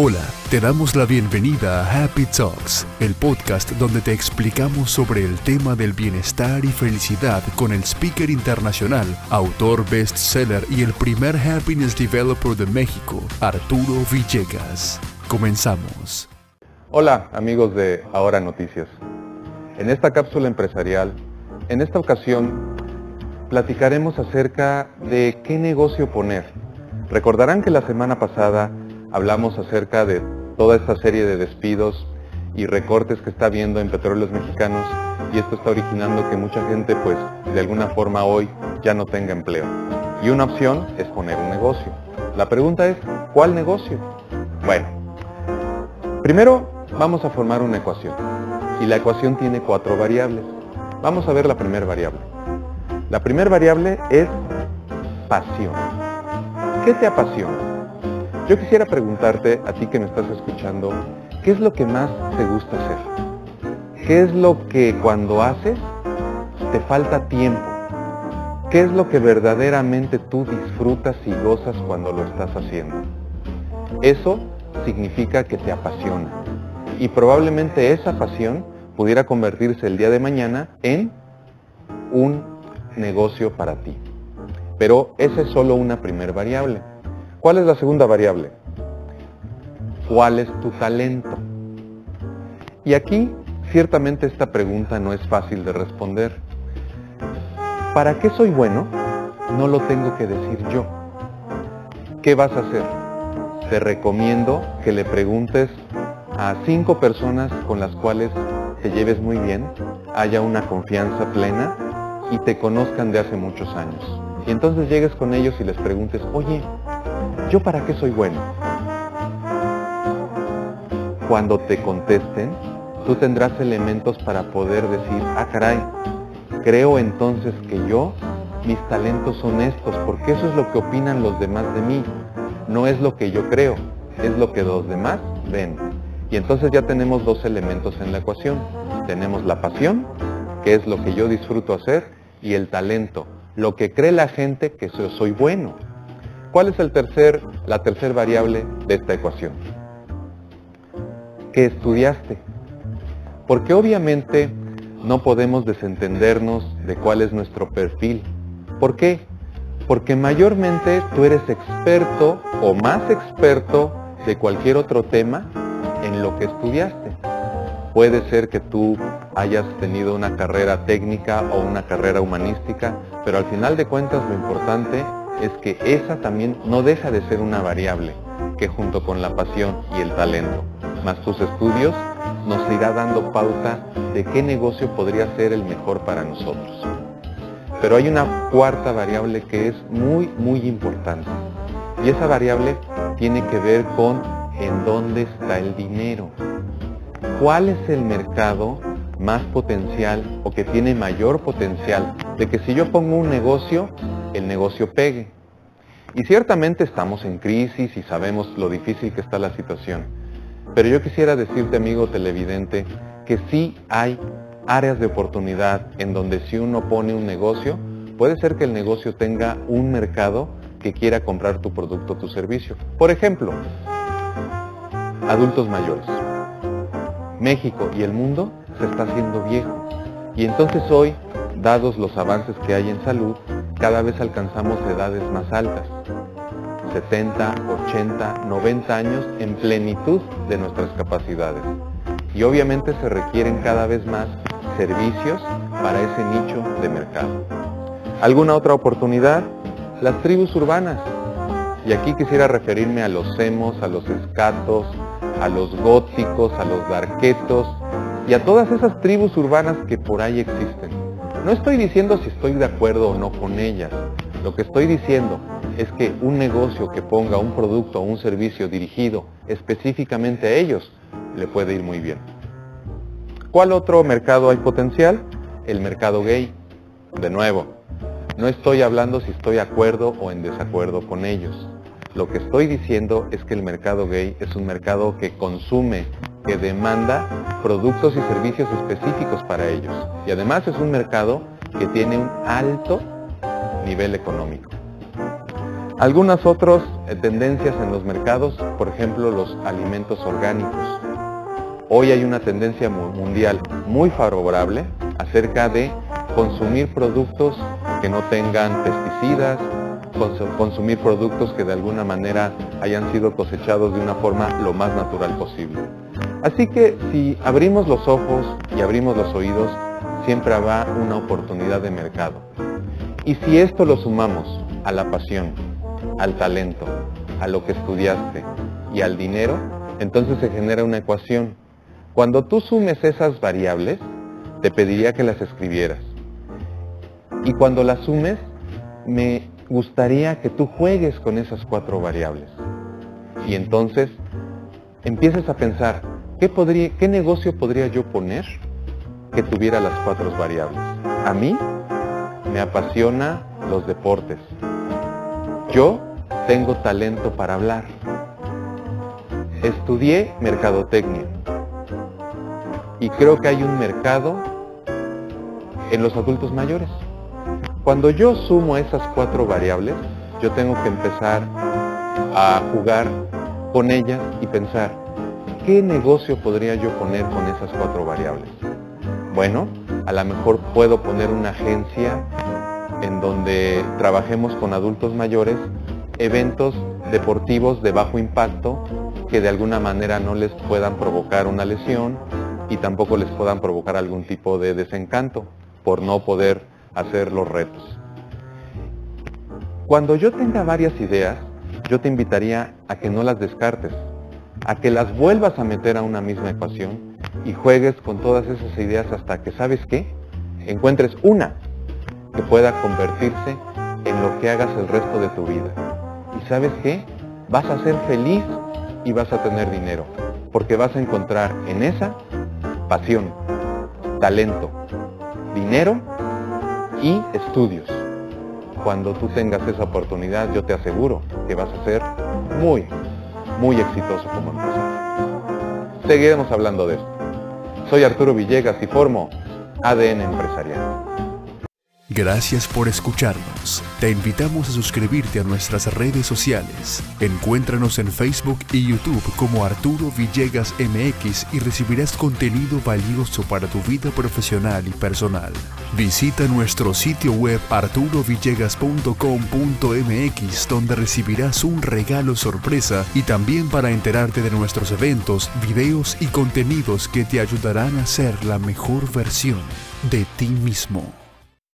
Hola, te damos la bienvenida a Happy Talks, el podcast donde te explicamos sobre el tema del bienestar y felicidad con el speaker internacional, autor bestseller y el primer happiness developer de México, Arturo Villegas. Comenzamos. Hola amigos de Ahora Noticias. En esta cápsula empresarial, en esta ocasión, platicaremos acerca de qué negocio poner. Recordarán que la semana pasada hablamos acerca de toda esta serie de despidos y recortes que está habiendo en petróleos mexicanos y esto está originando que mucha gente pues de alguna forma hoy ya no tenga empleo. Y una opción es poner un negocio. La pregunta es, ¿cuál negocio? Bueno, primero vamos a formar una ecuación y la ecuación tiene cuatro variables. Vamos a ver la primera variable. La primera variable es pasión. ¿Qué te apasiona? Yo quisiera preguntarte a ti que me estás escuchando, ¿qué es lo que más te gusta hacer? ¿Qué es lo que cuando haces te falta tiempo? ¿Qué es lo que verdaderamente tú disfrutas y gozas cuando lo estás haciendo? Eso significa que te apasiona. Y probablemente esa pasión pudiera convertirse el día de mañana en un negocio para ti. Pero esa es solo una primer variable. ¿Cuál es la segunda variable? ¿Cuál es tu talento? Y aquí, ciertamente esta pregunta no es fácil de responder. ¿Para qué soy bueno? No lo tengo que decir yo. ¿Qué vas a hacer? Te recomiendo que le preguntes a cinco personas con las cuales te lleves muy bien, haya una confianza plena y te conozcan de hace muchos años. Y entonces llegues con ellos y les preguntes, oye, ¿yo para qué soy bueno? Cuando te contesten, tú tendrás elementos para poder decir, ah caray, creo entonces que yo, mis talentos son estos, porque eso es lo que opinan los demás de mí. No es lo que yo creo, es lo que los demás ven. Y entonces ya tenemos dos elementos en la ecuación. Tenemos la pasión, que es lo que yo disfruto hacer, y el talento, lo que cree la gente que soy bueno. ¿Cuál es el tercer, la tercera variable de esta ecuación? ¿Qué estudiaste? Porque obviamente no podemos desentendernos de cuál es nuestro perfil. ¿Por qué? Porque mayormente tú eres experto o más experto de cualquier otro tema en lo que estudiaste. Puede ser que tú hayas tenido una carrera técnica o una carrera humanística, pero al final de cuentas lo importante es que esa también no deja de ser una variable, que junto con la pasión y el talento, más tus estudios, nos irá dando pauta de qué negocio podría ser el mejor para nosotros. Pero hay una cuarta variable que es muy, muy importante. Y esa variable tiene que ver con en dónde está el dinero. ¿Cuál es el mercado más potencial o que tiene mayor potencial de que si yo pongo un negocio, el negocio pegue? Y ciertamente estamos en crisis y sabemos lo difícil que está la situación. Pero yo quisiera decirte, amigo televidente, que sí hay áreas de oportunidad en donde si uno pone un negocio, puede ser que el negocio tenga un mercado que quiera comprar tu producto o tu servicio. Por ejemplo, adultos mayores. México y el mundo se está haciendo viejo. Y entonces hoy, dados los avances que hay en salud, cada vez alcanzamos edades más altas. 70, 80, 90 años en plenitud de nuestras capacidades. Y obviamente se requieren cada vez más servicios para ese nicho de mercado. ¿Alguna otra oportunidad? Las tribus urbanas. Y aquí quisiera referirme a los semos, a los escatos, a los góticos, a los darquetos y a todas esas tribus urbanas que por ahí existen. No estoy diciendo si estoy de acuerdo o no con ellas. Lo que estoy diciendo es que un negocio que ponga un producto o un servicio dirigido específicamente a ellos le puede ir muy bien. ¿Cuál otro mercado hay potencial? El mercado gay. De nuevo, no estoy hablando si estoy de acuerdo o en desacuerdo con ellos. Lo que estoy diciendo es que el mercado gay es un mercado que consume, que demanda productos y servicios específicos para ellos. Y además es un mercado que tiene un alto nivel económico. Algunas otras eh, tendencias en los mercados, por ejemplo, los alimentos orgánicos. Hoy hay una tendencia mundial muy favorable acerca de consumir productos que no tengan pesticidas, consumir productos que de alguna manera hayan sido cosechados de una forma lo más natural posible. Así que si abrimos los ojos y abrimos los oídos, siempre habrá una oportunidad de mercado. Y si esto lo sumamos a la pasión, al talento, a lo que estudiaste y al dinero, entonces se genera una ecuación. Cuando tú sumes esas variables, te pediría que las escribieras. Y cuando las sumes, me gustaría que tú juegues con esas cuatro variables. Y entonces empieces a pensar, ¿qué, podría, ¿qué negocio podría yo poner que tuviera las cuatro variables? A mí me apasiona los deportes. Yo tengo talento para hablar. Estudié mercadotecnia y creo que hay un mercado en los adultos mayores. Cuando yo sumo esas cuatro variables, yo tengo que empezar a jugar con ellas y pensar, ¿qué negocio podría yo poner con esas cuatro variables? Bueno, a lo mejor puedo poner una agencia en donde trabajemos con adultos mayores, eventos deportivos de bajo impacto que de alguna manera no les puedan provocar una lesión y tampoco les puedan provocar algún tipo de desencanto por no poder hacer los retos. Cuando yo tenga varias ideas, yo te invitaría a que no las descartes, a que las vuelvas a meter a una misma ecuación y juegues con todas esas ideas hasta que, ¿sabes qué? Encuentres una que pueda convertirse en lo que hagas el resto de tu vida. ¿Y sabes qué? Vas a ser feliz y vas a tener dinero, porque vas a encontrar en esa pasión, talento, dinero y estudios. Cuando tú tengas esa oportunidad, yo te aseguro que vas a ser muy, muy exitoso como empresario. Seguiremos hablando de esto. Soy Arturo Villegas y formo ADN Empresarial. Gracias por escucharnos. Te invitamos a suscribirte a nuestras redes sociales. Encuéntranos en Facebook y YouTube como Arturo Villegas MX y recibirás contenido valioso para tu vida profesional y personal. Visita nuestro sitio web arturovillegas.com.mx donde recibirás un regalo sorpresa y también para enterarte de nuestros eventos, videos y contenidos que te ayudarán a ser la mejor versión de ti mismo.